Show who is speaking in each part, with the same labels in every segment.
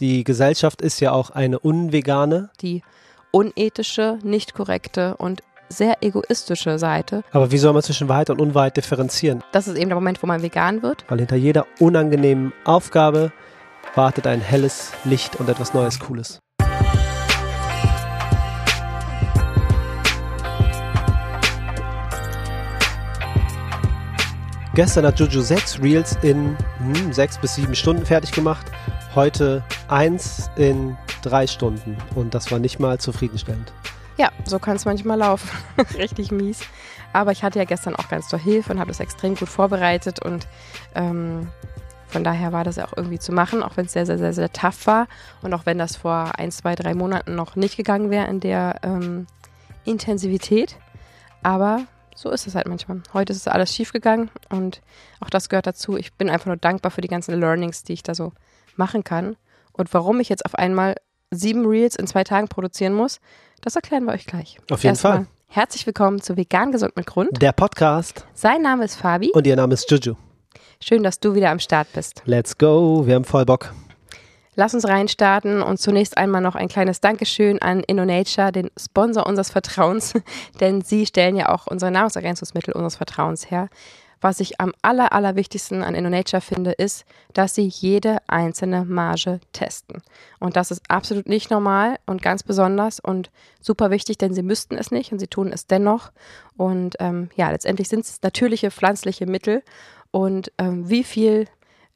Speaker 1: die Gesellschaft ist ja auch eine unvegane.
Speaker 2: Die unethische, nicht korrekte und sehr egoistische Seite.
Speaker 1: Aber wie soll man zwischen Wahrheit und Unwahrheit differenzieren?
Speaker 2: Das ist eben der Moment, wo man vegan wird.
Speaker 1: Weil hinter jeder unangenehmen Aufgabe wartet ein helles Licht und etwas Neues, Cooles. Gestern hat Juju sechs Reels in hm, sechs bis sieben Stunden fertig gemacht. Heute eins in drei Stunden. Und das war nicht mal zufriedenstellend.
Speaker 2: Ja, so kann es manchmal laufen. Richtig mies. Aber ich hatte ja gestern auch ganz toll Hilfe und habe das extrem gut vorbereitet und ähm, von daher war das ja auch irgendwie zu machen, auch wenn es sehr, sehr, sehr, sehr tough war und auch wenn das vor ein, zwei, drei Monaten noch nicht gegangen wäre in der ähm, Intensivität. Aber so ist es halt manchmal. Heute ist alles schief gegangen und auch das gehört dazu. Ich bin einfach nur dankbar für die ganzen Learnings, die ich da so machen kann. Und warum ich jetzt auf einmal sieben Reels in zwei Tagen produzieren muss, das erklären wir euch gleich.
Speaker 1: Auf jeden Erstmal
Speaker 2: Fall. Herzlich willkommen zu Vegan Gesund mit Grund.
Speaker 1: Der Podcast.
Speaker 2: Sein Name ist Fabi.
Speaker 1: Und ihr Name ist Juju.
Speaker 2: Schön, dass du wieder am Start bist.
Speaker 1: Let's go. Wir haben voll Bock.
Speaker 2: Lass uns reinstarten und zunächst einmal noch ein kleines Dankeschön an InnoNature, den Sponsor unseres Vertrauens, denn sie stellen ja auch unsere Nahrungsergänzungsmittel unseres Vertrauens her. Was ich am aller, allerwichtigsten an InnoNature finde, ist, dass sie jede einzelne Marge testen. Und das ist absolut nicht normal und ganz besonders und super wichtig, denn sie müssten es nicht und sie tun es dennoch. Und ähm, ja, letztendlich sind es natürliche pflanzliche Mittel. Und ähm, wie viel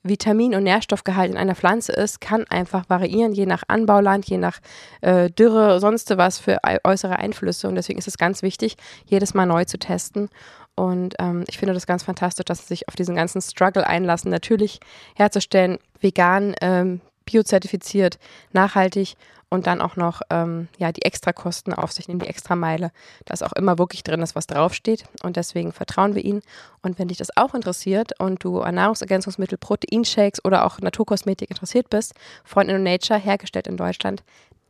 Speaker 2: Vitamin- und Nährstoffgehalt in einer Pflanze ist, kann einfach variieren, je nach Anbauland, je nach äh, Dürre, sonst was für äußere Einflüsse. Und deswegen ist es ganz wichtig, jedes Mal neu zu testen. Und ähm, ich finde das ganz fantastisch, dass sie sich auf diesen ganzen Struggle einlassen, natürlich herzustellen, vegan, ähm, biozertifiziert, nachhaltig und dann auch noch ähm, ja, die Extrakosten auf sich nehmen, die Extrameile, dass auch immer wirklich drin ist, was draufsteht. Und deswegen vertrauen wir ihnen. Und wenn dich das auch interessiert und du an Nahrungsergänzungsmittel, Proteinshakes oder auch Naturkosmetik interessiert bist, von InnoNature, hergestellt in Deutschland,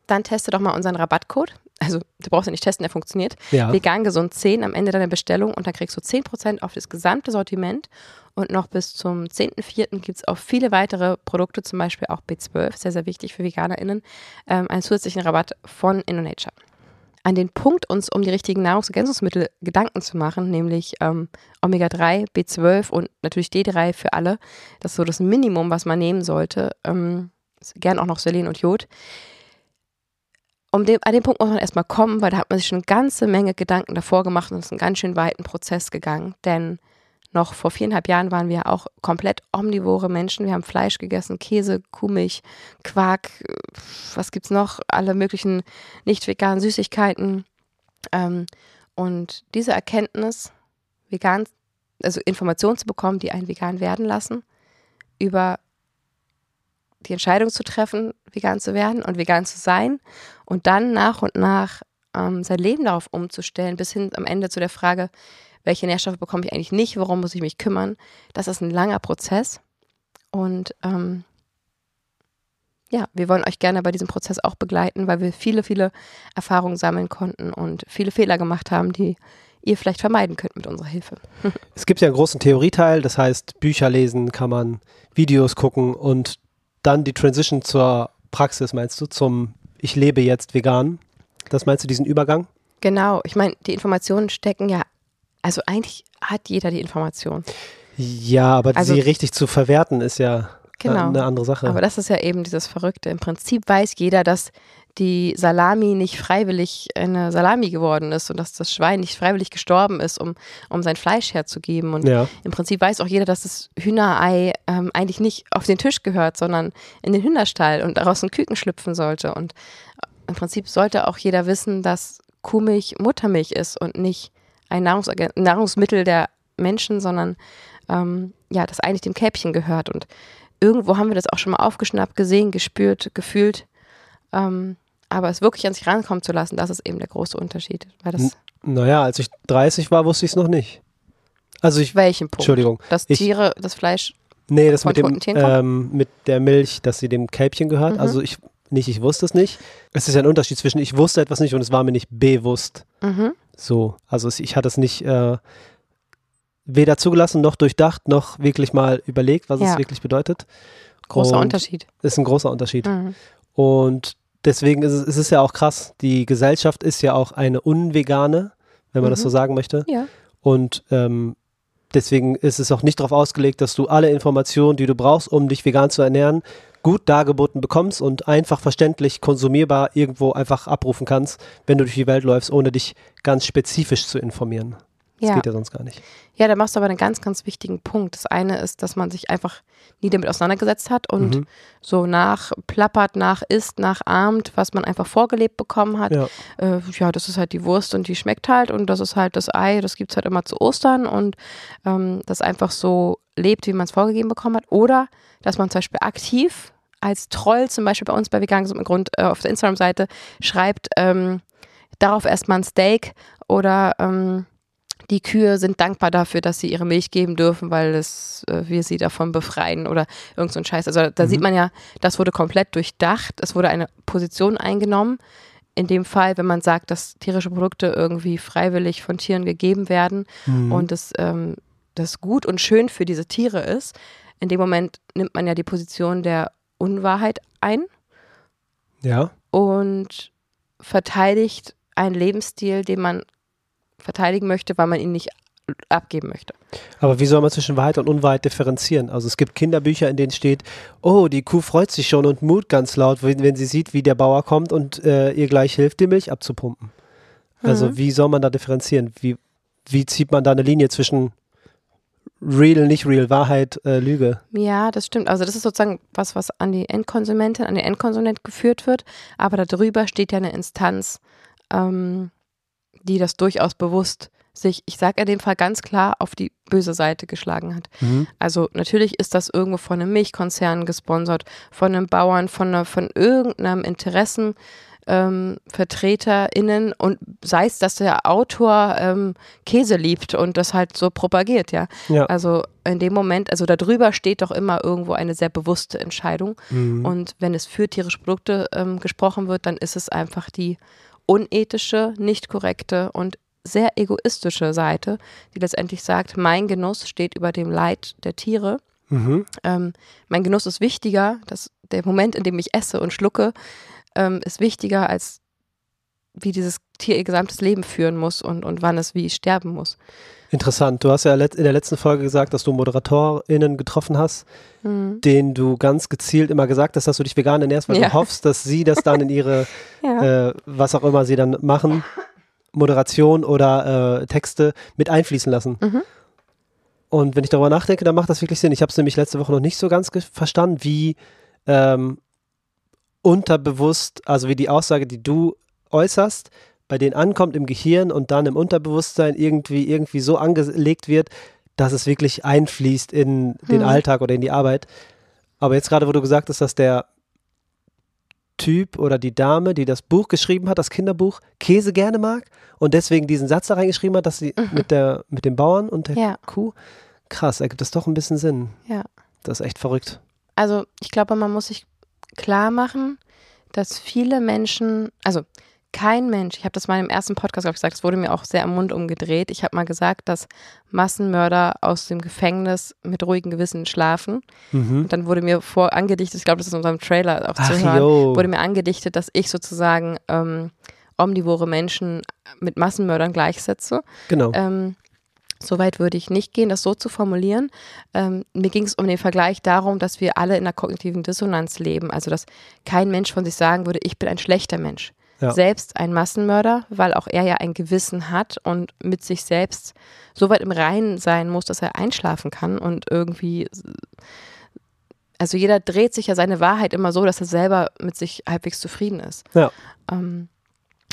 Speaker 2: dann teste doch mal unseren Rabattcode. Also du brauchst ja nicht testen, der funktioniert. Ja. Vegan gesund 10 am Ende deiner Bestellung und dann kriegst du 10% auf das gesamte Sortiment und noch bis zum 10.04. gibt es auch viele weitere Produkte, zum Beispiel auch B12, sehr, sehr wichtig für VeganerInnen, ähm, einen zusätzlichen Rabatt von InnoNature. An den Punkt, uns um die richtigen Nahrungsergänzungsmittel Gedanken zu machen, nämlich ähm, Omega-3, B12 und natürlich D3 für alle, das ist so das Minimum, was man nehmen sollte, ähm, gern auch noch Selen und Jod. Um den, an den Punkt muss man erstmal kommen, weil da hat man sich schon eine ganze Menge Gedanken davor gemacht und ist einen ganz schön weiten Prozess gegangen. Denn noch vor viereinhalb Jahren waren wir auch komplett omnivore Menschen. Wir haben Fleisch gegessen, Käse, Kuhmilch, Quark, was gibt's noch? Alle möglichen nicht veganen Süßigkeiten. Ähm, und diese Erkenntnis, vegan, also Informationen zu bekommen, die einen vegan werden lassen, über die Entscheidung zu treffen, vegan zu werden und vegan zu sein und dann nach und nach ähm, sein Leben darauf umzustellen, bis hin am Ende zu der Frage, welche Nährstoffe bekomme ich eigentlich nicht, worum muss ich mich kümmern. Das ist ein langer Prozess und ähm, ja, wir wollen euch gerne bei diesem Prozess auch begleiten, weil wir viele, viele Erfahrungen sammeln konnten und viele Fehler gemacht haben, die ihr vielleicht vermeiden könnt mit unserer Hilfe.
Speaker 1: es gibt ja einen großen Theorieteil, das heißt, Bücher lesen kann man, Videos gucken und dann die Transition zur Praxis, meinst du, zum Ich lebe jetzt vegan? Das meinst du, diesen Übergang?
Speaker 2: Genau, ich meine, die Informationen stecken ja also eigentlich hat jeder die Information.
Speaker 1: Ja, aber also, sie richtig zu verwerten ist ja
Speaker 2: genau,
Speaker 1: eine andere Sache.
Speaker 2: Aber das ist ja eben dieses Verrückte. Im Prinzip weiß jeder, dass die Salami nicht freiwillig eine Salami geworden ist und dass das Schwein nicht freiwillig gestorben ist, um, um sein Fleisch herzugeben. Und ja. im Prinzip weiß auch jeder, dass das Hühnerei ähm, eigentlich nicht auf den Tisch gehört, sondern in den Hühnerstall und daraus ein Küken schlüpfen sollte. Und im Prinzip sollte auch jeder wissen, dass Kuhmilch Muttermilch ist und nicht ein Nahrungsmittel der Menschen, sondern ähm, ja, das eigentlich dem Kälbchen gehört. Und irgendwo haben wir das auch schon mal aufgeschnappt, gesehen, gespürt, gefühlt. Ähm, aber es wirklich an sich rankommen zu lassen, das ist eben der große Unterschied. Weil das
Speaker 1: naja, als ich 30 war, wusste ich es noch nicht. Also ich.
Speaker 2: Welchen Punkt?
Speaker 1: Entschuldigung.
Speaker 2: Dass Tiere, das Fleisch.
Speaker 1: Nee, das mit, dem, ähm, mit der Milch, dass sie dem Kälbchen gehört. Mhm. Also ich nicht, ich wusste es nicht. Es ist ja ein Unterschied zwischen ich wusste etwas nicht und es war mir nicht bewusst. Mhm. So, also ich hatte es nicht äh, weder zugelassen noch durchdacht noch wirklich mal überlegt, was ja. es wirklich bedeutet.
Speaker 2: Großer
Speaker 1: Und
Speaker 2: Unterschied.
Speaker 1: Ist ein großer Unterschied.
Speaker 2: Mhm.
Speaker 1: Und deswegen ist es, ist es ja auch krass. Die Gesellschaft ist ja auch eine unvegane, wenn man das
Speaker 2: Mhm.
Speaker 1: so sagen möchte.
Speaker 2: Ja.
Speaker 1: Und ähm, deswegen ist es auch nicht darauf ausgelegt, dass du alle Informationen, die du brauchst, um dich vegan zu ernähren, gut dargeboten bekommst und einfach verständlich konsumierbar irgendwo einfach abrufen kannst, wenn du durch die Welt läufst, ohne dich ganz spezifisch zu informieren. Das
Speaker 2: Ja.
Speaker 1: geht ja sonst gar nicht.
Speaker 2: Ja, da machst du aber einen ganz, ganz wichtigen Punkt. Das eine ist, dass man sich einfach nie damit auseinandergesetzt hat und
Speaker 1: Mhm.
Speaker 2: so nachplappert, nachisst, nachahmt, was man einfach vorgelebt bekommen hat.
Speaker 1: Ja.
Speaker 2: Äh, ja, das ist halt die Wurst und die schmeckt halt und das ist halt das Ei, das gibt es halt immer zu Ostern und ähm, das einfach so lebt, wie man es vorgegeben bekommen hat. Oder, dass man zum Beispiel aktiv als Troll, zum Beispiel bei uns bei Vegan im Grund äh, auf der Instagram-Seite, schreibt, ähm, darauf erstmal ein Steak oder ähm, die Kühe sind dankbar dafür, dass sie ihre Milch geben dürfen, weil es, äh, wir sie davon befreien oder irgend so ein Scheiß. Also da
Speaker 1: Mhm.
Speaker 2: sieht man ja, das wurde komplett durchdacht. Es wurde eine Position eingenommen. In dem Fall, wenn man sagt, dass tierische Produkte irgendwie freiwillig von Tieren gegeben werden
Speaker 1: Mhm.
Speaker 2: und das, ähm, das gut und schön für diese Tiere ist, in dem Moment nimmt man ja die Position der Unwahrheit ein
Speaker 1: ja.
Speaker 2: und verteidigt einen Lebensstil, den man verteidigen möchte, weil man ihn nicht abgeben möchte.
Speaker 1: Aber wie soll man zwischen Wahrheit und Unwahrheit differenzieren? Also es gibt Kinderbücher, in denen steht, oh, die Kuh freut sich schon und mut ganz laut, wenn, wenn sie sieht, wie der Bauer kommt und äh, ihr gleich hilft, die Milch abzupumpen. Also
Speaker 2: Mhm.
Speaker 1: wie soll man da differenzieren? Wie, wie zieht man da eine Linie zwischen real, nicht real, Wahrheit, äh, Lüge?
Speaker 2: Ja, das stimmt. Also das ist sozusagen was, was an die Endkonsumentin, an den Endkonsument geführt wird. Aber darüber steht ja eine Instanz, ähm, die das durchaus bewusst sich, ich sage in dem Fall ganz klar, auf die böse Seite geschlagen hat. Also natürlich ist das irgendwo von einem Milchkonzern gesponsert, von einem Bauern, von, einer, von irgendeinem Interessen. Ähm, VertreterInnen und sei es, dass der Autor ähm, Käse liebt und das halt so propagiert, ja.
Speaker 1: Ja.
Speaker 2: Also in dem Moment, also darüber steht doch immer irgendwo eine sehr bewusste Entscheidung.
Speaker 1: Mhm.
Speaker 2: Und wenn es für tierische Produkte ähm, gesprochen wird, dann ist es einfach die unethische, nicht korrekte und sehr egoistische Seite, die letztendlich sagt, mein Genuss steht über dem Leid der Tiere.
Speaker 1: Mhm.
Speaker 2: Ähm, mein Genuss ist wichtiger, dass der Moment, in dem ich esse und schlucke, ähm, ist wichtiger als wie dieses Tier ihr gesamtes Leben führen muss und, und wann es wie sterben muss.
Speaker 1: Interessant. Du hast ja in der letzten Folge gesagt, dass du ModeratorInnen getroffen hast,
Speaker 2: Mhm.
Speaker 1: denen du ganz gezielt immer gesagt hast, dass du dich vegan ernährst, weil
Speaker 2: Ja.
Speaker 1: du hoffst, dass sie das dann in ihre
Speaker 2: Ja.
Speaker 1: äh, was auch immer sie dann machen, Moderation oder äh, Texte mit einfließen lassen.
Speaker 2: Mhm.
Speaker 1: Und wenn ich darüber nachdenke, dann macht das wirklich Sinn. Ich habe es nämlich letzte Woche noch nicht so ganz verstanden, wie ähm, unterbewusst, also wie die Aussage, die du äußerst, bei denen ankommt im Gehirn und dann im Unterbewusstsein irgendwie, irgendwie so angelegt wird, dass es wirklich einfließt in den
Speaker 2: Mhm.
Speaker 1: Alltag oder in die Arbeit. Aber jetzt gerade, wo du gesagt hast, dass der Typ oder die Dame, die das Buch geschrieben hat, das Kinderbuch, Käse gerne mag und deswegen diesen Satz da reingeschrieben hat, dass sie mit, der, mit dem Bauern und der
Speaker 2: Mhm. Ja.
Speaker 1: Kuh, krass, ergibt das doch ein bisschen Sinn.
Speaker 2: Ja.
Speaker 1: Das ist echt verrückt.
Speaker 2: Also ich glaube, man muss sich klar machen, dass viele Menschen, also kein Mensch, ich habe das mal im ersten Podcast ich, gesagt, es wurde mir auch sehr am Mund umgedreht. Ich habe mal gesagt, dass Massenmörder aus dem Gefängnis mit ruhigem Gewissen schlafen.
Speaker 1: Mhm.
Speaker 2: Und dann wurde mir vor angedichtet, ich glaube, das ist in unserem Trailer auch zu
Speaker 1: Ach,
Speaker 2: hören,
Speaker 1: yo.
Speaker 2: wurde mir angedichtet, dass ich sozusagen ähm, omnivore Menschen mit Massenmördern gleichsetze.
Speaker 1: Genau.
Speaker 2: Ähm, so weit würde ich nicht gehen, das so zu formulieren. Ähm, mir ging es um den Vergleich darum, dass wir alle in einer kognitiven Dissonanz leben. Also, dass kein Mensch von sich sagen würde, ich bin ein schlechter Mensch.
Speaker 1: Ja.
Speaker 2: Selbst ein Massenmörder, weil auch er ja ein Gewissen hat und mit sich selbst so weit im Reinen sein muss, dass er einschlafen kann und irgendwie. Also, jeder dreht sich ja seine Wahrheit immer so, dass er selber mit sich halbwegs zufrieden ist.
Speaker 1: Ja.
Speaker 2: Ähm,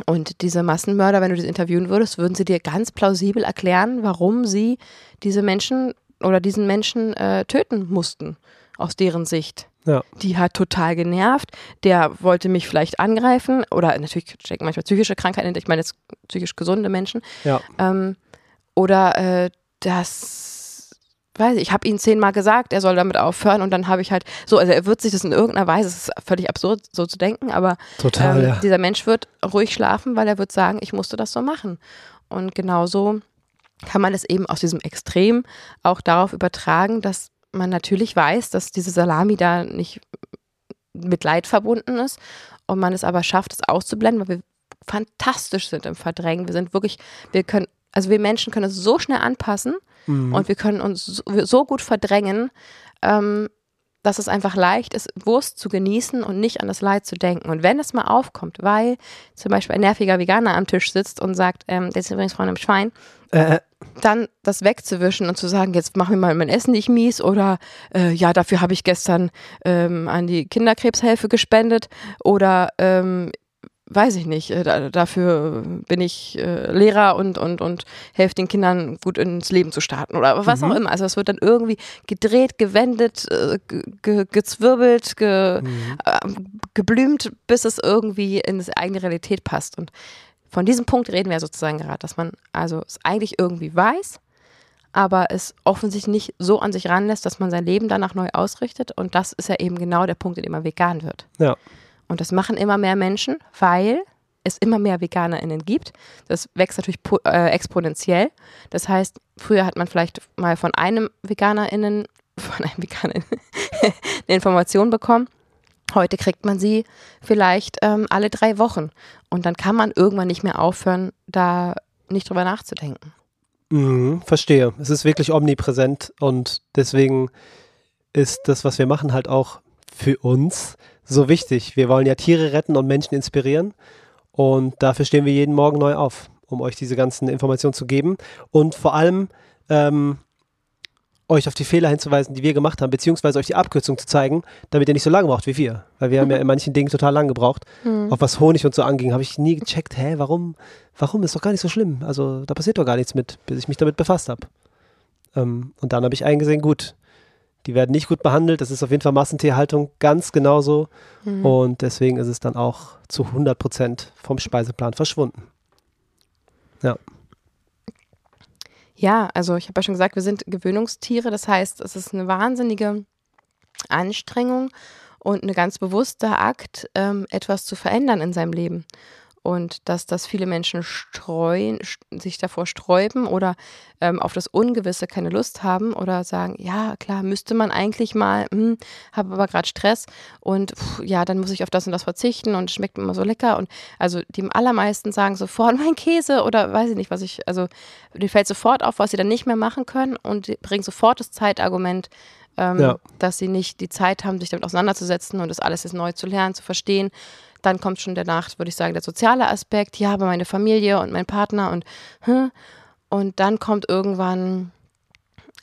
Speaker 2: und diese Massenmörder, wenn du das interviewen würdest, würden sie dir ganz plausibel erklären, warum sie diese Menschen oder diesen Menschen äh, töten mussten, aus deren Sicht.
Speaker 1: Ja.
Speaker 2: Die hat total genervt, der wollte mich vielleicht angreifen oder natürlich stecken manchmal psychische Krankheiten, ich meine jetzt psychisch gesunde Menschen.
Speaker 1: Ja.
Speaker 2: Ähm, oder äh, das, weiß ich, ich habe ihm zehnmal gesagt, er soll damit aufhören und dann habe ich halt, so, also er wird sich das in irgendeiner Weise, es ist völlig absurd so zu denken, aber
Speaker 1: Total,
Speaker 2: ähm,
Speaker 1: ja.
Speaker 2: dieser Mensch wird ruhig schlafen, weil er wird sagen, ich musste das so machen. Und genauso kann man es eben aus diesem Extrem auch darauf übertragen, dass man natürlich weiß, dass diese Salami da nicht mit Leid verbunden ist und man es aber schafft, es auszublenden, weil wir fantastisch sind im Verdrängen. Wir sind wirklich, wir können, also wir Menschen können es so schnell anpassen mhm. und wir können uns so, so gut verdrängen, ähm, dass es einfach leicht ist, Wurst zu genießen und nicht an das Leid zu denken. Und wenn es mal aufkommt, weil zum Beispiel ein nerviger Veganer am Tisch sitzt und sagt, ähm, der ist übrigens Freund im Schwein, äh. dann das wegzuwischen und zu sagen, jetzt mach mir mal mein Essen nicht mies oder äh, ja, dafür habe ich gestern ähm, an die Kinderkrebshilfe gespendet oder ähm, weiß ich nicht, äh, da, dafür bin ich äh, Lehrer und, und, und helfe den Kindern gut ins Leben zu starten oder was mhm. auch immer. Also es wird dann irgendwie gedreht, gewendet, äh, ge, gezwirbelt, ge, mhm. äh, geblümt, bis es irgendwie in das eigene Realität passt. Und von diesem Punkt reden wir sozusagen gerade, dass man also es eigentlich irgendwie weiß, aber es offensichtlich nicht so an sich ranlässt, dass man sein Leben danach neu ausrichtet. Und das ist ja eben genau der Punkt, in dem man vegan wird.
Speaker 1: Ja.
Speaker 2: Und das machen immer mehr Menschen, weil es immer mehr VeganerInnen gibt. Das wächst natürlich äh, exponentiell. Das heißt, früher hat man vielleicht mal von einem VeganerInnen, von einem VeganerInnen eine Information bekommen. Heute kriegt man sie vielleicht ähm, alle drei Wochen. Und dann kann man irgendwann nicht mehr aufhören, da nicht drüber nachzudenken.
Speaker 1: Mhm, verstehe. Es ist wirklich omnipräsent und deswegen ist das, was wir machen, halt auch für uns so wichtig. Wir wollen ja Tiere retten und Menschen inspirieren. Und dafür stehen wir jeden Morgen neu auf, um euch diese ganzen Informationen zu geben. Und vor allem ähm, euch auf die Fehler hinzuweisen, die wir gemacht haben, beziehungsweise euch die Abkürzung zu zeigen, damit ihr nicht so lange braucht wie wir. Weil wir haben ja in manchen Dingen total lang gebraucht. Mhm. Auch was Honig und so anging, habe ich nie gecheckt, hä, warum, warum ist doch gar nicht so schlimm. Also da passiert doch gar nichts mit, bis ich mich damit befasst habe. Ähm, und dann habe ich eingesehen, gut, die werden nicht gut behandelt. Das ist auf jeden Fall Massentierhaltung ganz genauso. Mhm. Und deswegen ist es dann auch zu 100 Prozent vom Speiseplan verschwunden. Ja.
Speaker 2: Ja, also ich habe ja schon gesagt, wir sind Gewöhnungstiere. Das heißt, es ist eine wahnsinnige Anstrengung und ein ganz bewusster Akt, ähm, etwas zu verändern in seinem Leben und dass das viele Menschen streuen, sich davor sträuben oder ähm, auf das Ungewisse keine Lust haben oder sagen, ja klar, müsste man eigentlich mal, hm, habe aber gerade Stress und pff, ja, dann muss ich auf das und das verzichten und es schmeckt immer so lecker und also die allermeisten sagen sofort mein Käse oder weiß ich nicht, was ich, also dir fällt sofort auf, was sie dann nicht mehr machen können und bringen sofort das Zeitargument, ähm, ja. dass sie nicht die Zeit haben, sich damit auseinanderzusetzen und das alles jetzt neu zu lernen, zu verstehen dann kommt schon danach, würde ich sagen, der soziale Aspekt. Ja, aber meine Familie und mein Partner und hm. und dann kommt irgendwann,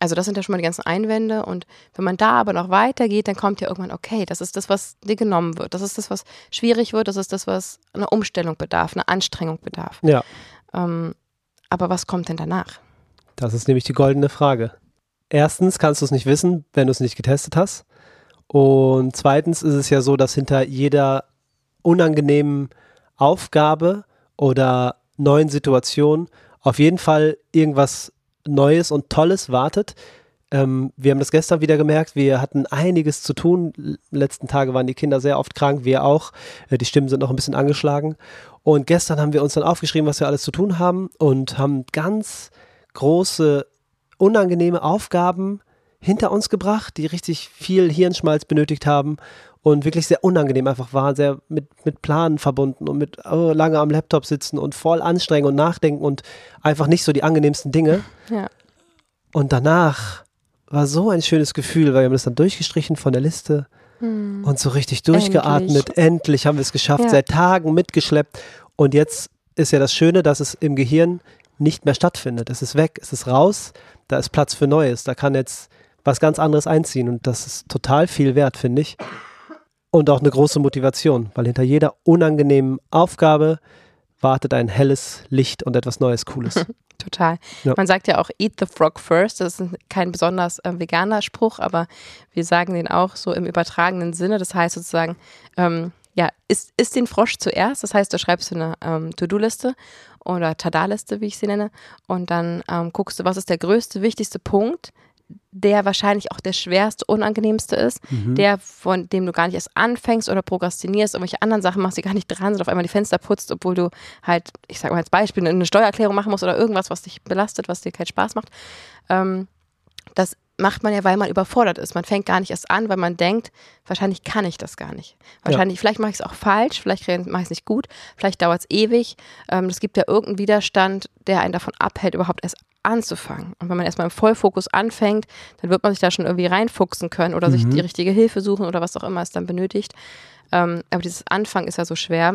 Speaker 2: also das sind ja schon mal die ganzen Einwände und wenn man da aber noch weitergeht, dann kommt ja irgendwann, okay, das ist das, was dir genommen wird. Das ist das, was schwierig wird. Das ist das, was eine Umstellung bedarf, eine Anstrengung bedarf.
Speaker 1: Ja.
Speaker 2: Ähm, aber was kommt denn danach?
Speaker 1: Das ist nämlich die goldene Frage. Erstens kannst du es nicht wissen, wenn du es nicht getestet hast. Und zweitens ist es ja so, dass hinter jeder unangenehmen Aufgabe oder neuen Situation auf jeden Fall irgendwas Neues und Tolles wartet. Ähm, wir haben das gestern wieder gemerkt, wir hatten einiges zu tun. Letzten Tage waren die Kinder sehr oft krank, wir auch. Äh, die Stimmen sind noch ein bisschen angeschlagen. Und gestern haben wir uns dann aufgeschrieben, was wir alles zu tun haben und haben ganz große, unangenehme Aufgaben hinter uns gebracht, die richtig viel Hirnschmalz benötigt haben und wirklich sehr unangenehm einfach war, sehr mit, mit Planen verbunden und mit oh, lange am Laptop sitzen und voll anstrengen und nachdenken und einfach nicht so die angenehmsten Dinge.
Speaker 2: Ja.
Speaker 1: Und danach war so ein schönes Gefühl, weil wir haben das dann durchgestrichen von der Liste hm. und so richtig durchgeatmet. Endlich, Endlich haben wir es geschafft, ja. seit Tagen mitgeschleppt. Und jetzt ist ja das Schöne, dass es im Gehirn nicht mehr stattfindet. Es ist weg, es ist raus, da ist Platz für Neues. Da kann jetzt was ganz anderes einziehen und das ist total viel wert, finde ich und auch eine große Motivation, weil hinter jeder unangenehmen Aufgabe wartet ein helles Licht und etwas Neues, Cooles.
Speaker 2: Total. Ja. Man sagt ja auch Eat the Frog first. Das ist kein besonders äh, veganer Spruch, aber wir sagen den auch so im übertragenen Sinne. Das heißt sozusagen, ähm, ja, isst, isst den Frosch zuerst. Das heißt, du schreibst eine ähm, To-Do-Liste oder Tada-Liste, wie ich sie nenne, und dann ähm, guckst du, was ist der größte, wichtigste Punkt, der wahrscheinlich auch der schwerste, unangenehmste ist, mhm. der, von dem du gar nicht erst anfängst oder prokrastinierst, irgendwelche anderen Sachen machst, die gar nicht dran sind, auf einmal die Fenster putzt, obwohl du halt, ich sag mal als Beispiel, eine Steuererklärung machen musst oder irgendwas, was dich belastet, was dir keinen Spaß macht. Ähm, das macht man ja, weil man überfordert ist. Man fängt gar nicht erst an, weil man denkt, wahrscheinlich kann ich das gar nicht. Wahrscheinlich, ja. vielleicht mache ich es auch falsch, vielleicht mache ich es nicht gut, vielleicht dauert es ewig. Ähm, es gibt ja irgendeinen Widerstand, der einen davon abhält, überhaupt erst anzufangen. Und wenn man erstmal im Vollfokus anfängt, dann wird man sich da schon irgendwie reinfuchsen können oder mhm. sich die richtige Hilfe suchen oder was auch immer es dann benötigt. Ähm, aber dieses Anfang ist ja so schwer.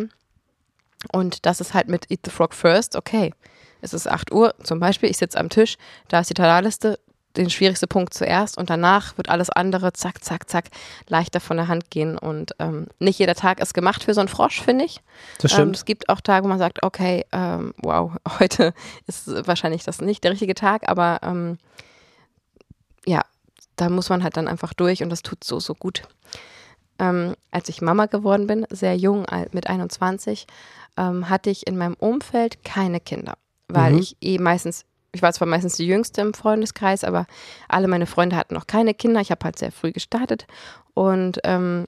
Speaker 2: Und das ist halt mit Eat the Frog First, okay. Es ist 8 Uhr zum Beispiel, ich sitze am Tisch, da ist die Talarliste, den schwierigsten Punkt zuerst und danach wird alles andere zack, zack, zack leichter von der Hand gehen. Und ähm, nicht jeder Tag ist gemacht für so einen Frosch, finde ich.
Speaker 1: Das stimmt. Ähm,
Speaker 2: es gibt auch Tage, wo man sagt, okay, ähm, wow, heute ist wahrscheinlich das nicht der richtige Tag, aber ähm, ja, da muss man halt dann einfach durch und das tut so, so gut. Ähm, als ich Mama geworden bin, sehr jung, mit 21, ähm, hatte ich in meinem Umfeld keine Kinder, weil mhm. ich eh meistens ich war zwar meistens die Jüngste im Freundeskreis, aber alle meine Freunde hatten noch keine Kinder. Ich habe halt sehr früh gestartet und ähm,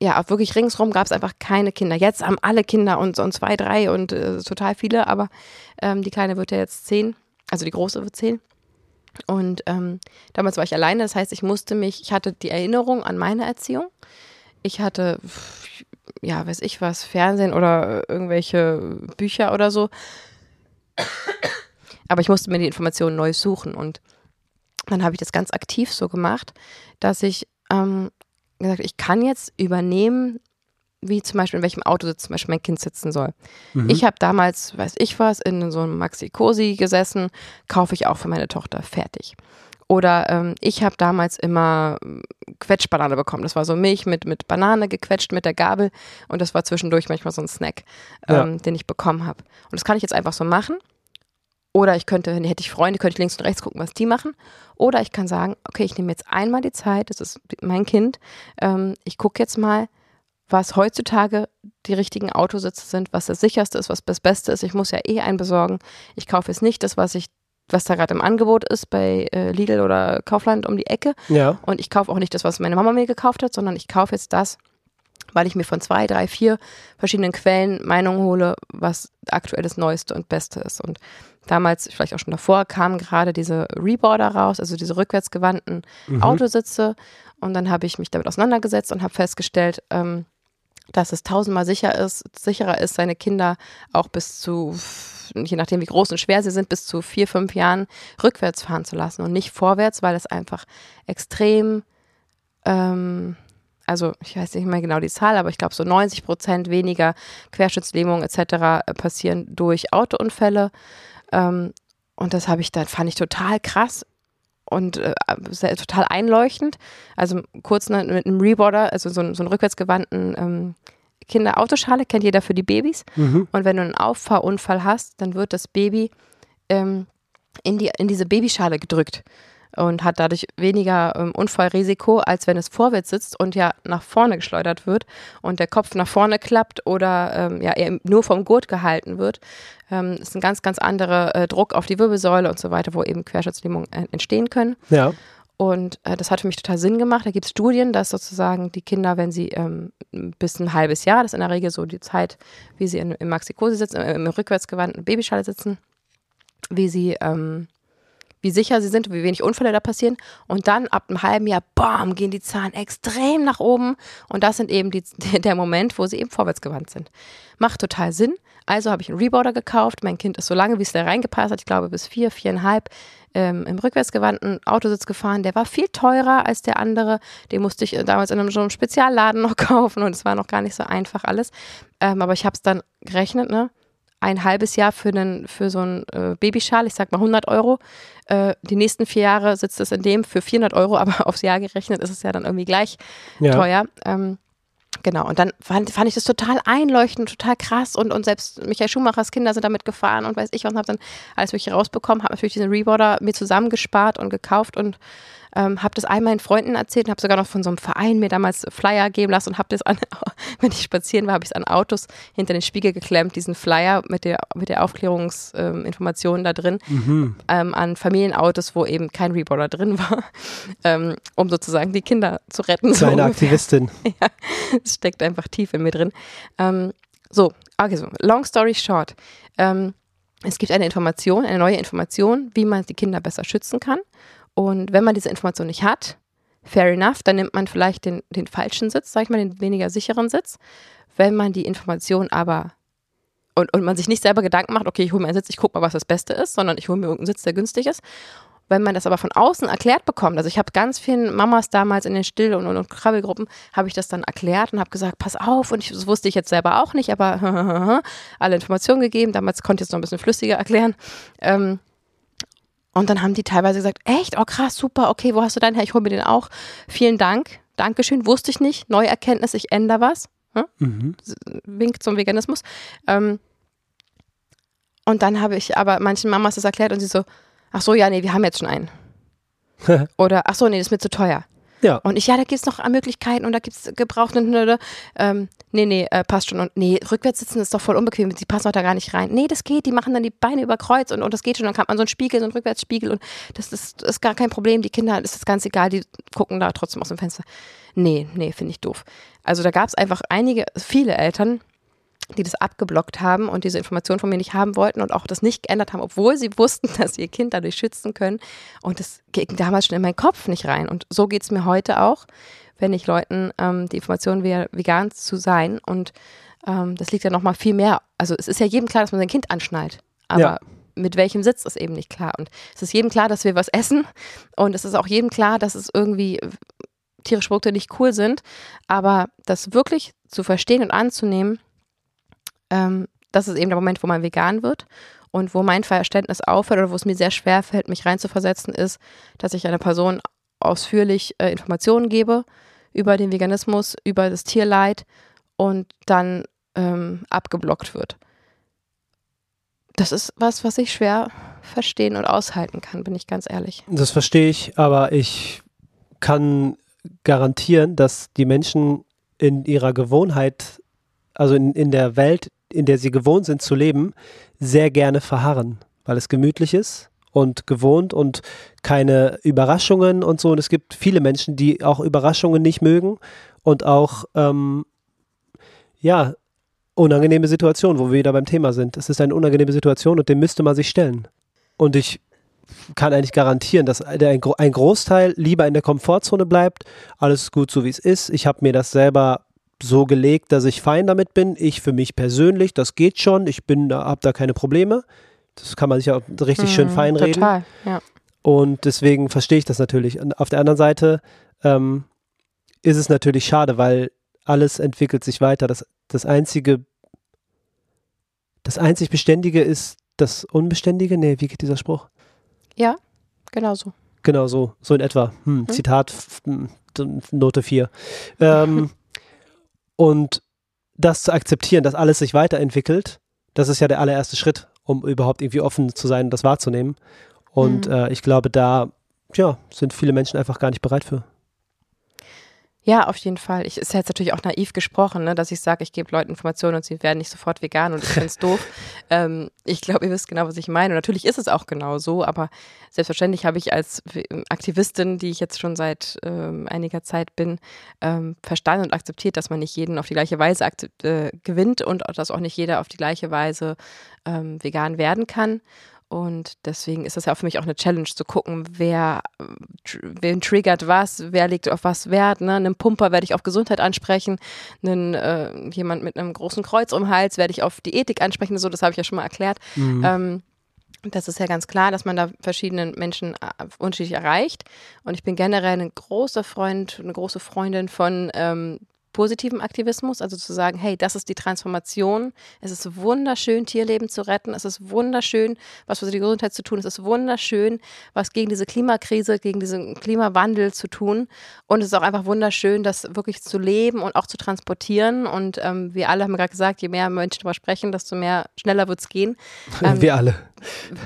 Speaker 2: ja, auch wirklich ringsrum gab es einfach keine Kinder. Jetzt haben alle Kinder und, und zwei, drei und äh, total viele, aber ähm, die Kleine wird ja jetzt zehn, also die Große wird zehn. Und ähm, damals war ich alleine, das heißt, ich musste mich, ich hatte die Erinnerung an meine Erziehung. Ich hatte, ja, weiß ich was, Fernsehen oder irgendwelche Bücher oder so. Aber ich musste mir die Informationen neu suchen und dann habe ich das ganz aktiv so gemacht, dass ich ähm, gesagt, ich kann jetzt übernehmen, wie zum Beispiel in welchem Auto zum Beispiel mein Kind sitzen soll. Mhm. Ich habe damals, weiß ich was, in so einem Maxi Cosi gesessen, kaufe ich auch für meine Tochter fertig. Oder ähm, ich habe damals immer ähm, Quetschbanane bekommen. Das war so Milch mit, mit Banane gequetscht mit der Gabel und das war zwischendurch manchmal so ein Snack, ähm, ja. den ich bekommen habe. Und das kann ich jetzt einfach so machen oder ich könnte, wenn hätte ich Freunde, könnte ich links und rechts gucken, was die machen. Oder ich kann sagen, okay, ich nehme jetzt einmal die Zeit, das ist mein Kind, ähm, ich gucke jetzt mal, was heutzutage die richtigen Autositze sind, was das sicherste ist, was das Beste ist. Ich muss ja eh einen besorgen. Ich kaufe jetzt nicht das, was ich was da gerade im Angebot ist bei äh, Lidl oder Kaufland um die Ecke.
Speaker 1: Ja.
Speaker 2: Und ich kaufe auch nicht das, was meine Mama mir gekauft hat, sondern ich kaufe jetzt das, weil ich mir von zwei, drei, vier verschiedenen Quellen Meinungen hole, was aktuell das Neueste und Beste ist. Und damals, vielleicht auch schon davor, kamen gerade diese Reboarder raus, also diese rückwärtsgewandten mhm. Autositze. Und dann habe ich mich damit auseinandergesetzt und habe festgestellt, ähm, dass es tausendmal sicher ist, sicherer ist, seine Kinder auch bis zu, je nachdem wie groß und schwer sie sind, bis zu vier, fünf Jahren rückwärts fahren zu lassen und nicht vorwärts, weil es einfach extrem ähm, also ich weiß nicht mehr genau die Zahl, aber ich glaube so 90 Prozent weniger Querschnittslähmung etc. Äh, passieren durch Autounfälle. Ähm, und das habe ich dann, fand ich total krass und äh, sehr, total einleuchtend. Also kurz ne, mit einem Reboarder, also so, so einen rückwärtsgewandten ähm, Kinderautoschale, kennt jeder für die Babys. Mhm. Und wenn du einen Auffahrunfall hast, dann wird das Baby ähm, in, die, in diese Babyschale gedrückt und hat dadurch weniger ähm, Unfallrisiko, als wenn es vorwärts sitzt und ja nach vorne geschleudert wird und der Kopf nach vorne klappt oder ähm, ja eher nur vom Gurt gehalten wird. Ähm, ist ein ganz, ganz anderer äh, Druck auf die Wirbelsäule und so weiter, wo eben Querschnittslähmungen äh, entstehen können.
Speaker 1: Ja.
Speaker 2: Und äh, das hat für mich total Sinn gemacht. Da gibt es Studien, dass sozusagen die Kinder, wenn sie ähm, bis ein halbes Jahr, das ist in der Regel so die Zeit, wie sie in, im Maxikose sitzen, äh, im rückwärtsgewandten Babyschale sitzen, wie sie ähm, wie sicher sie sind, wie wenig Unfälle da passieren. Und dann ab einem halben Jahr, bam, gehen die Zahlen extrem nach oben. Und das sind eben die, der Moment, wo sie eben vorwärtsgewandt sind. Macht total Sinn. Also habe ich einen Reboarder gekauft. Mein Kind ist so lange, wie es da reingepasst hat, ich glaube bis vier, viereinhalb, ähm, im rückwärtsgewandten Autositz gefahren. Der war viel teurer als der andere. Den musste ich damals in einem, so einem Spezialladen noch kaufen und es war noch gar nicht so einfach alles. Ähm, aber ich habe es dann gerechnet, ne? Ein halbes Jahr für, einen, für so einen äh, Babyschal, ich sag mal 100 Euro. Äh, die nächsten vier Jahre sitzt es in dem für 400 Euro, aber aufs Jahr gerechnet ist es ja dann irgendwie gleich ja. teuer. Ähm, genau, und dann fand, fand ich das total einleuchtend, total krass und, und selbst Michael Schumachers Kinder sind damit gefahren und weiß ich was und habe dann alles wirklich rausbekommen, habe natürlich diesen Reboarder mir zusammengespart und gekauft und ähm, habe das all meinen Freunden erzählt und habe sogar noch von so einem Verein mir damals Flyer geben lassen und habe das an, wenn ich spazieren war, habe ich es an Autos hinter den Spiegel geklemmt, diesen Flyer mit der, mit der Aufklärungsinformation ähm, da drin, mhm. ähm, an Familienautos, wo eben kein Reboarder drin war, ähm, um sozusagen die Kinder zu retten.
Speaker 1: So eine Aktivistin.
Speaker 2: ja, es steckt einfach tief in mir drin. Ähm, so, okay, so, long story short. Ähm, es gibt eine Information, eine neue Information, wie man die Kinder besser schützen kann. Und wenn man diese Information nicht hat, fair enough, dann nimmt man vielleicht den, den falschen Sitz, sag ich mal, den weniger sicheren Sitz. Wenn man die Information aber und, und man sich nicht selber Gedanken macht, okay, ich hole mir einen Sitz, ich gucke mal, was das Beste ist, sondern ich hole mir irgendeinen Sitz, der günstig ist. Wenn man das aber von außen erklärt bekommt, also ich habe ganz vielen Mamas damals in den Still- und, und, und Krabbelgruppen, habe ich das dann erklärt und habe gesagt, pass auf, und ich, das wusste ich jetzt selber auch nicht, aber alle Informationen gegeben, damals konnte ich es noch ein bisschen flüssiger erklären. Ähm, und dann haben die teilweise gesagt, echt, oh krass, super, okay, wo hast du deinen her? Ich hole mir den auch. Vielen Dank, Dankeschön, wusste ich nicht, neue Erkenntnis, ich ändere was. Hm? Mhm. Wink zum Veganismus. Ähm, und dann habe ich aber manchen Mamas das erklärt und sie so, ach so, ja, nee, wir haben jetzt schon einen. Oder, ach so, nee, das ist mir zu teuer. Ja. Und ich, ja, da gibt es noch Möglichkeiten und da gibt es gebrauchte, ähm, nee, nee, äh, passt schon. Und nee, rückwärts sitzen ist doch voll unbequem, die passen doch da gar nicht rein. Nee, das geht, die machen dann die Beine über Kreuz und, und das geht schon. Dann kann man so einen Spiegel, so einen Rückwärtsspiegel und das ist, das ist gar kein Problem. Die Kinder, das ist ganz egal, die gucken da trotzdem aus dem Fenster. Nee, nee, finde ich doof. Also da gab es einfach einige, viele Eltern, die das abgeblockt haben und diese Information von mir nicht haben wollten und auch das nicht geändert haben, obwohl sie wussten, dass sie ihr Kind dadurch schützen können. Und das ging damals schon in meinen Kopf nicht rein. Und so geht es mir heute auch, wenn ich Leuten ähm, die Information wäre, vegan zu sein. Und ähm, das liegt ja nochmal viel mehr. Also es ist ja jedem klar, dass man sein Kind anschnallt. Aber ja. mit welchem Sitz ist eben nicht klar. Und es ist jedem klar, dass wir was essen. Und es ist auch jedem klar, dass es irgendwie tierische Produkte nicht cool sind. Aber das wirklich zu verstehen und anzunehmen, ähm, das ist eben der Moment, wo man vegan wird. Und wo mein Verständnis aufhört oder wo es mir sehr schwer fällt, mich reinzuversetzen, ist, dass ich einer Person ausführlich äh, Informationen gebe über den Veganismus, über das Tierleid und dann ähm, abgeblockt wird. Das ist was, was ich schwer verstehen und aushalten kann, bin ich ganz ehrlich.
Speaker 1: Das verstehe ich, aber ich kann garantieren, dass die Menschen in ihrer Gewohnheit, also in, in der Welt, in der sie gewohnt sind zu leben, sehr gerne verharren, weil es gemütlich ist und gewohnt und keine Überraschungen und so. Und es gibt viele Menschen, die auch Überraschungen nicht mögen und auch, ähm, ja, unangenehme Situationen, wo wir wieder beim Thema sind. Es ist eine unangenehme Situation und dem müsste man sich stellen. Und ich kann eigentlich garantieren, dass ein, Großteil lieber in der Komfortzone bleibt. Alles ist gut so, wie es ist. Ich habe mir das selber so gelegt, dass ich fein damit bin. Ich für mich persönlich, das geht schon. Ich bin da, habe da keine Probleme. Das kann man sich auch richtig hm, schön feinreden. Total, ja. Und deswegen verstehe ich das natürlich. Und auf der anderen Seite ähm, ist es natürlich schade, weil alles entwickelt sich weiter. Das, das einzige, das einzig Beständige ist das Unbeständige. Nee, wie geht dieser Spruch?
Speaker 2: Ja, genau so.
Speaker 1: Genau so, so in etwa. Hm, hm? Zitat Note 4. Ähm, und das zu akzeptieren, dass alles sich weiterentwickelt, das ist ja der allererste Schritt, um überhaupt irgendwie offen zu sein und das wahrzunehmen. Und mhm. äh, ich glaube, da ja, sind viele Menschen einfach gar nicht bereit für.
Speaker 2: Ja, auf jeden Fall. Ich ist jetzt natürlich auch naiv gesprochen, ne, dass ich sage, ich gebe Leuten Informationen und sie werden nicht sofort vegan und ich finde es doof. Ähm, ich glaube, ihr wisst genau, was ich meine. Und natürlich ist es auch genau so, aber selbstverständlich habe ich als Aktivistin, die ich jetzt schon seit ähm, einiger Zeit bin, ähm, verstanden und akzeptiert, dass man nicht jeden auf die gleiche Weise äh, gewinnt und dass auch nicht jeder auf die gleiche Weise ähm, vegan werden kann. Und deswegen ist das ja für mich auch eine Challenge zu gucken, wer, wen triggert was, wer legt auf was Wert. Ne? Einen Pumper werde ich auf Gesundheit ansprechen, einen, äh, jemand mit einem großen Kreuz um den Hals werde ich auf die Ethik ansprechen. So, das habe ich ja schon mal erklärt. Mhm. Ähm, das ist ja ganz klar, dass man da verschiedene Menschen äh, unterschiedlich erreicht. Und ich bin generell ein großer Freund, eine große Freundin von ähm, positiven Aktivismus, also zu sagen, hey, das ist die Transformation. Es ist wunderschön, Tierleben zu retten. Es ist wunderschön, was für die Gesundheit zu tun. Es ist wunderschön, was gegen diese Klimakrise, gegen diesen Klimawandel zu tun. Und es ist auch einfach wunderschön, das wirklich zu leben und auch zu transportieren. Und ähm, wir alle haben gerade gesagt, je mehr Menschen darüber sprechen, desto mehr schneller wird es gehen.
Speaker 1: Ähm, wir alle.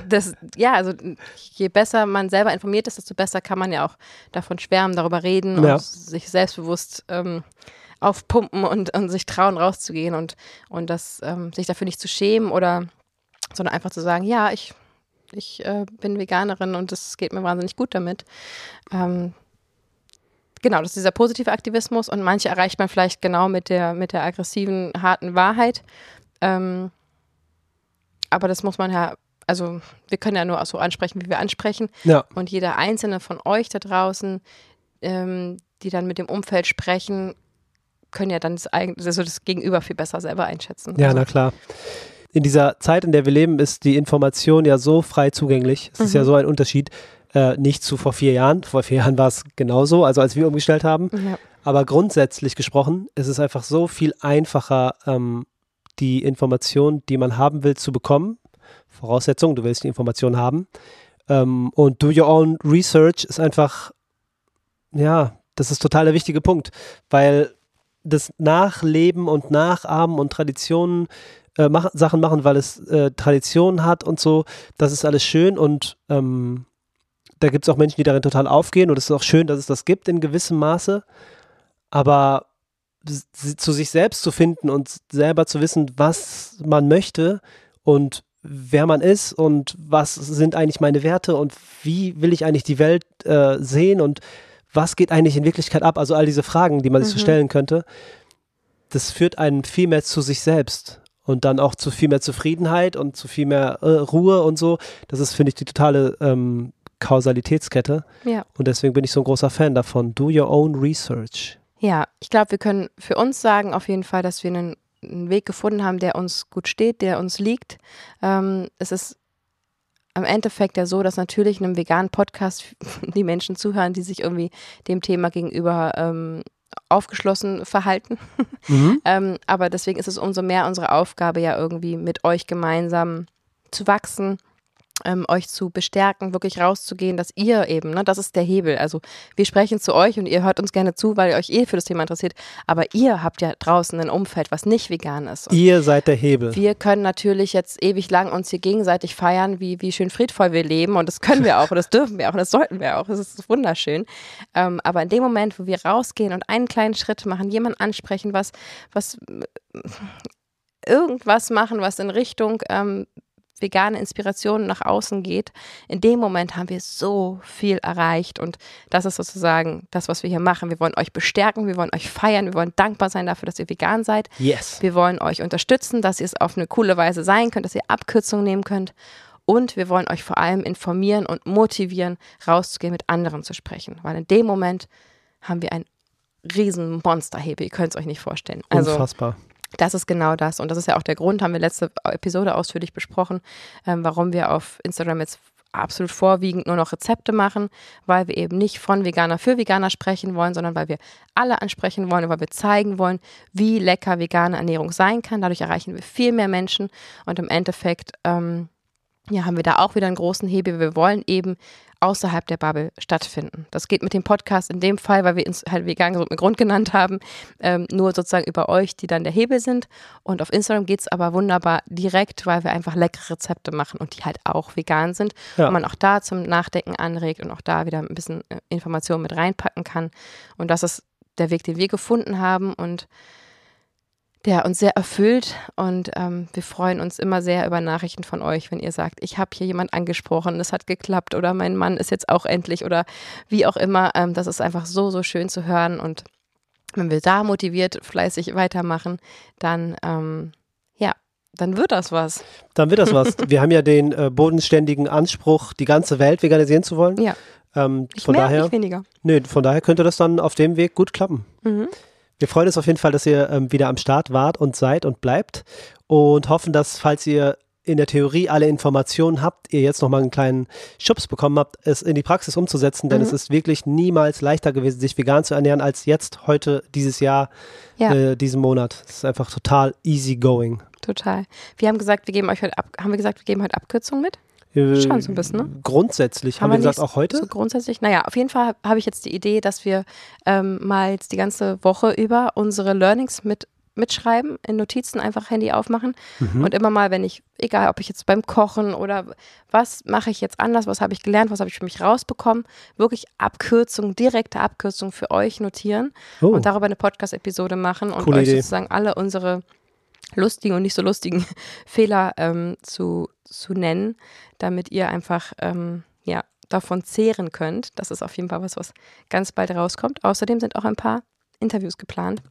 Speaker 2: Das, ja, also je besser man selber informiert ist, desto besser kann man ja auch davon schwärmen, darüber reden ja. und sich selbstbewusst ähm, aufpumpen und, und sich trauen, rauszugehen und, und das, ähm, sich dafür nicht zu schämen oder, sondern einfach zu sagen, ja, ich, ich äh, bin Veganerin und es geht mir wahnsinnig gut damit. Ähm, genau, das ist dieser positive Aktivismus und manche erreicht man vielleicht genau mit der, mit der aggressiven, harten Wahrheit. Ähm, aber das muss man ja also wir können ja nur so ansprechen, wie wir ansprechen.
Speaker 1: Ja.
Speaker 2: Und jeder einzelne von euch da draußen, ähm, die dann mit dem Umfeld sprechen, können ja dann das, also das Gegenüber viel besser selber einschätzen.
Speaker 1: Ja,
Speaker 2: also,
Speaker 1: na klar. In dieser Zeit, in der wir leben, ist die Information ja so frei zugänglich. Es ist ja
Speaker 2: Mhm.
Speaker 1: so ein Unterschied. Äh, nicht zu vor vier Jahren. Vor vier Jahren war es genauso, also als wir umgestellt haben.
Speaker 2: Ja.
Speaker 1: Aber grundsätzlich gesprochen, ist es einfach so viel einfacher, ähm, die Information, die man haben will, zu bekommen. Voraussetzung, du willst die Information haben. Ähm, und do your own research ist einfach, ja, das ist total der wichtige Punkt, weil das Nachleben und Nachahmen und Traditionen äh, mach, Sachen machen, weil es äh, Traditionen hat und so, das ist alles schön und ähm, da gibt es auch Menschen, die darin total aufgehen und es ist auch schön, dass es das gibt in gewissem Maße, aber zu sich selbst zu finden und selber zu wissen, was man möchte und wer man ist und was sind eigentlich meine Werte und wie will ich eigentlich die Welt äh, sehen und was geht eigentlich in Wirklichkeit ab? Also all diese Fragen, die man sich so
Speaker 2: Mhm.
Speaker 1: stellen könnte, das führt einen viel mehr zu sich selbst und dann auch zu viel mehr Zufriedenheit und zu viel mehr äh, Ruhe und so. Das ist, finde ich, die totale ähm, Kausalitätskette
Speaker 2: ja.
Speaker 1: und deswegen bin ich so ein großer Fan davon. Do your own research.
Speaker 2: Ja, ich glaube, wir können für uns sagen auf jeden Fall, dass wir einen, einen Weg gefunden haben, der uns gut steht, der uns liegt. Ähm, es ist am Endeffekt ja so, dass natürlich in einem veganen Podcast die Menschen zuhören, die sich irgendwie dem Thema gegenüber ähm, aufgeschlossen verhalten.
Speaker 1: Mhm.
Speaker 2: Ähm, aber deswegen ist es umso mehr unsere Aufgabe, ja irgendwie mit euch gemeinsam zu wachsen, ähm, euch zu bestärken, wirklich rauszugehen, dass ihr eben, ne, das ist der Hebel. Also wir sprechen zu euch und ihr hört uns gerne zu, weil ihr euch eh für das Thema interessiert. Aber ihr habt ja draußen ein Umfeld, was nicht vegan ist. Und
Speaker 1: Ihr seid der Hebel.
Speaker 2: wir können natürlich jetzt ewig lang uns hier gegenseitig feiern, wie, wie schön friedvoll wir leben. Und das können wir auch und das dürfen wir auch und das sollten wir auch. Das ist wunderschön. Ähm, aber in dem Moment, wo wir rausgehen und einen kleinen Schritt machen, jemanden ansprechen, was, was äh, irgendwas machen, was in Richtung ähm, vegane Inspiration nach außen geht, in dem Moment haben wir so viel erreicht und das ist sozusagen das, was wir hier machen. Wir wollen euch bestärken, wir wollen euch feiern, wir wollen dankbar sein dafür, dass ihr vegan seid.
Speaker 1: Yes.
Speaker 2: Wir wollen euch unterstützen, dass ihr es auf eine coole Weise sein könnt, dass ihr Abkürzungen nehmen könnt. Und wir wollen euch vor allem informieren und motivieren, rauszugehen, mit anderen zu sprechen. Weil in dem Moment haben wir einen riesen Monsterhebel. Ihr könnt es euch nicht vorstellen. Also
Speaker 1: Unfassbar.
Speaker 2: Das ist genau das. Und das ist ja auch der Grund, haben wir letzte Episode ausführlich besprochen, ähm, warum wir auf Instagram jetzt absolut vorwiegend nur noch Rezepte machen, weil wir eben nicht von Veganer für Veganer sprechen wollen, sondern weil wir alle ansprechen wollen weil wir zeigen wollen, wie lecker vegane Ernährung sein kann. Dadurch erreichen wir viel mehr Menschen und im Endeffekt ähm, ja, haben wir da auch wieder einen großen Hebel. Wir wollen eben außerhalb der Bubble stattfinden. Das geht mit dem Podcast in dem Fall, weil wir uns halt vegan mit Grund genannt haben, ähm, nur sozusagen über euch, die dann der Hebel sind. Und auf Instagram geht es aber wunderbar direkt, weil wir einfach leckere Rezepte machen und die halt auch vegan sind.
Speaker 1: Ja.
Speaker 2: Und man auch da zum Nachdenken anregt und auch da wieder ein bisschen äh, Informationen mit reinpacken kann. Und das ist der Weg, den wir gefunden haben und der uns sehr erfüllt und ähm, wir freuen uns immer sehr über Nachrichten von euch, wenn ihr sagt, ich habe hier jemand angesprochen, es hat geklappt oder mein Mann ist jetzt auch endlich oder wie auch immer. Ähm, das ist einfach so, so schön zu hören und wenn wir da motiviert, fleißig weitermachen, dann ähm, ja, dann wird das was.
Speaker 1: Dann wird das was. Wir haben ja den äh, bodenständigen Anspruch, die ganze Welt veganisieren zu wollen.
Speaker 2: Ja.
Speaker 1: Ähm,
Speaker 2: Nicht
Speaker 1: von
Speaker 2: mehr,
Speaker 1: daher,
Speaker 2: nicht weniger.
Speaker 1: nö, von daher könnte das dann auf dem Weg gut klappen.
Speaker 2: Mhm.
Speaker 1: Wir freuen uns auf jeden Fall, dass ihr ähm, wieder am Start wart und seid und bleibt und hoffen, dass, falls ihr in der Theorie alle Informationen habt, ihr jetzt nochmal einen kleinen Schubs bekommen habt, es in die Praxis umzusetzen, denn
Speaker 2: Mhm.
Speaker 1: es ist wirklich niemals leichter gewesen, sich vegan zu ernähren, als jetzt, heute, dieses Jahr,
Speaker 2: Ja.
Speaker 1: äh, diesen Monat. Es ist einfach total easy going.
Speaker 2: Total. Wir haben gesagt, wir geben euch heute ab, haben wir gesagt, wir geben heute Abkürzungen mit?
Speaker 1: Äh,
Speaker 2: Schon so ein bisschen, ne?
Speaker 1: Grundsätzlich, haben, wir gesagt,
Speaker 2: nicht
Speaker 1: auch heute?
Speaker 2: So grundsätzlich, naja, auf jeden Fall habe hab ich jetzt die Idee, dass wir ähm, mal jetzt die ganze Woche über unsere Learnings mit mitschreiben, in Notizen einfach Handy aufmachen
Speaker 1: Mhm.
Speaker 2: und immer mal, wenn ich, egal ob ich jetzt beim Kochen oder was mache ich jetzt anders, was habe ich gelernt, was habe ich für mich rausbekommen, wirklich Abkürzungen, direkte Abkürzungen für euch notieren
Speaker 1: Oh,
Speaker 2: und darüber eine Podcast-Episode machen und
Speaker 1: Coole
Speaker 2: euch
Speaker 1: Idee.
Speaker 2: sozusagen alle unsere lustigen und nicht so lustigen Fehler ähm, zu, zu nennen, damit ihr einfach ähm, ja, davon zehren könnt. Das ist auf jeden Fall was, was ganz bald rauskommt. Außerdem sind auch ein paar Interviews geplant.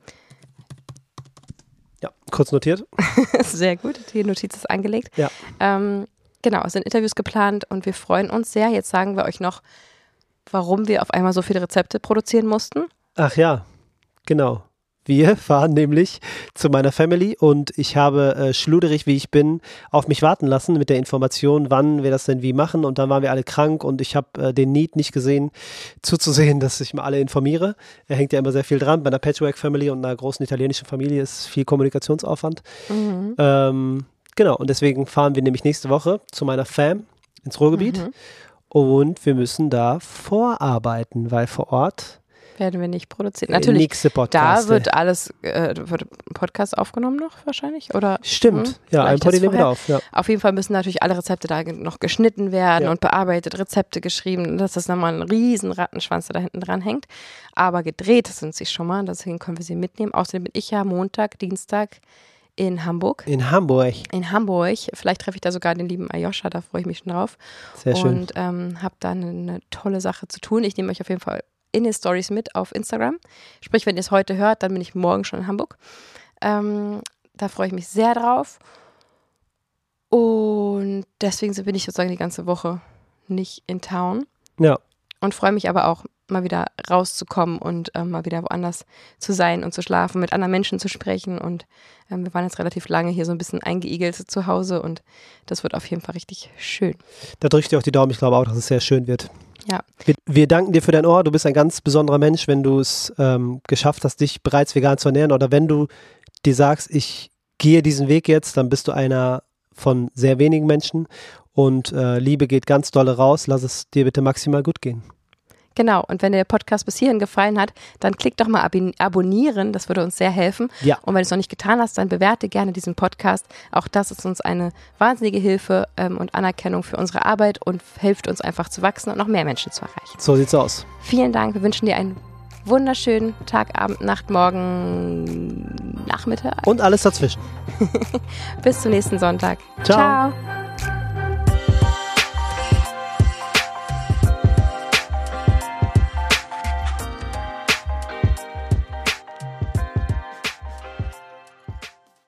Speaker 1: ja, kurz notiert.
Speaker 2: Sehr gut, die Notiz ist angelegt.
Speaker 1: Ja.
Speaker 2: Ähm, Genau, es sind Interviews geplant und wir freuen uns sehr. Jetzt sagen wir euch noch, warum wir auf einmal so viele Rezepte produzieren mussten.
Speaker 1: Ach ja, genau. Wir fahren nämlich zu meiner Family und ich habe äh, schluderig, wie ich bin, auf mich warten lassen mit der Information, wann wir das denn wie machen. Und dann waren wir alle krank und ich habe äh, den Need nicht gesehen, zuzusehen, dass ich mal alle informiere. Er hängt ja immer sehr viel dran. Bei einer Patchwork-Family und einer großen italienischen Familie ist viel Kommunikationsaufwand.
Speaker 2: Mhm.
Speaker 1: Ähm, genau, und deswegen fahren wir nämlich nächste Woche zu meiner Fam ins Ruhrgebiet
Speaker 2: Mhm.
Speaker 1: und wir müssen da vorarbeiten, weil vor Ort
Speaker 2: Werden wir nicht produzieren.
Speaker 1: äh,
Speaker 2: Natürlich,
Speaker 1: nächste
Speaker 2: da
Speaker 1: Podcast.
Speaker 2: wird alles, äh, wird ein Podcast aufgenommen noch wahrscheinlich, oder?
Speaker 1: Stimmt,
Speaker 2: Hm,
Speaker 1: ja, ein Podi nehmen wir auf. Ja.
Speaker 2: Auf jeden Fall müssen natürlich alle Rezepte da noch geschnitten werden
Speaker 1: Ja.
Speaker 2: und bearbeitet, Rezepte geschrieben, dass das nochmal ein riesen Rattenschwanz der da hinten dran hängt. Aber gedreht sind sie schon mal, deswegen können wir sie mitnehmen. Außerdem bin ich ja Montag, Dienstag in Hamburg.
Speaker 1: In Hamburg.
Speaker 2: In Hamburg. Vielleicht treffe ich da sogar den lieben Ayosha, da freue ich mich schon drauf.
Speaker 1: Sehr schön.
Speaker 2: Und ähm, habe da eine, eine tolle Sache zu tun. Ich nehme euch auf jeden Fall in den Stories mit auf Instagram. Sprich, wenn ihr es heute hört, dann bin ich morgen schon in Hamburg. Ähm, da freue ich mich sehr drauf. Und deswegen bin ich sozusagen die ganze Woche nicht in Town
Speaker 1: Ja,
Speaker 2: und freue mich aber auch mal wieder rauszukommen und ähm, mal wieder woanders zu sein und zu schlafen, mit anderen Menschen zu sprechen. Und ähm, wir waren jetzt relativ lange hier so ein bisschen eingeigelt zu Hause und das wird auf jeden Fall richtig schön.
Speaker 1: da drücke ich dir auch die Daumen. Ich glaube auch, dass es sehr schön wird.
Speaker 2: Ja.
Speaker 1: Wir, wir danken dir für dein Ohr. Du bist ein ganz besonderer Mensch, wenn du es ähm, geschafft hast, dich bereits vegan zu ernähren. Oder wenn du dir sagst, ich gehe diesen Weg jetzt, dann bist du einer von sehr wenigen Menschen. Und äh, Liebe geht ganz dolle raus. Lass es dir bitte maximal gut gehen.
Speaker 2: Genau, und wenn dir der Podcast bis hierhin gefallen hat, dann klick doch mal abon- abonnieren, das würde uns sehr helfen.
Speaker 1: Ja.
Speaker 2: Und wenn du es noch nicht getan hast, dann bewerte gerne diesen Podcast. Auch das ist uns eine wahnsinnige Hilfe ähm, und Anerkennung für unsere Arbeit und hilft uns einfach zu wachsen und noch mehr Menschen zu erreichen.
Speaker 1: So sieht's aus.
Speaker 2: Vielen Dank, wir wünschen dir einen wunderschönen Tag, Abend, Nacht, Morgen, Nachmittag.
Speaker 1: Und alles dazwischen.
Speaker 2: Bis zum nächsten Sonntag.
Speaker 1: Ciao.
Speaker 2: Ciao.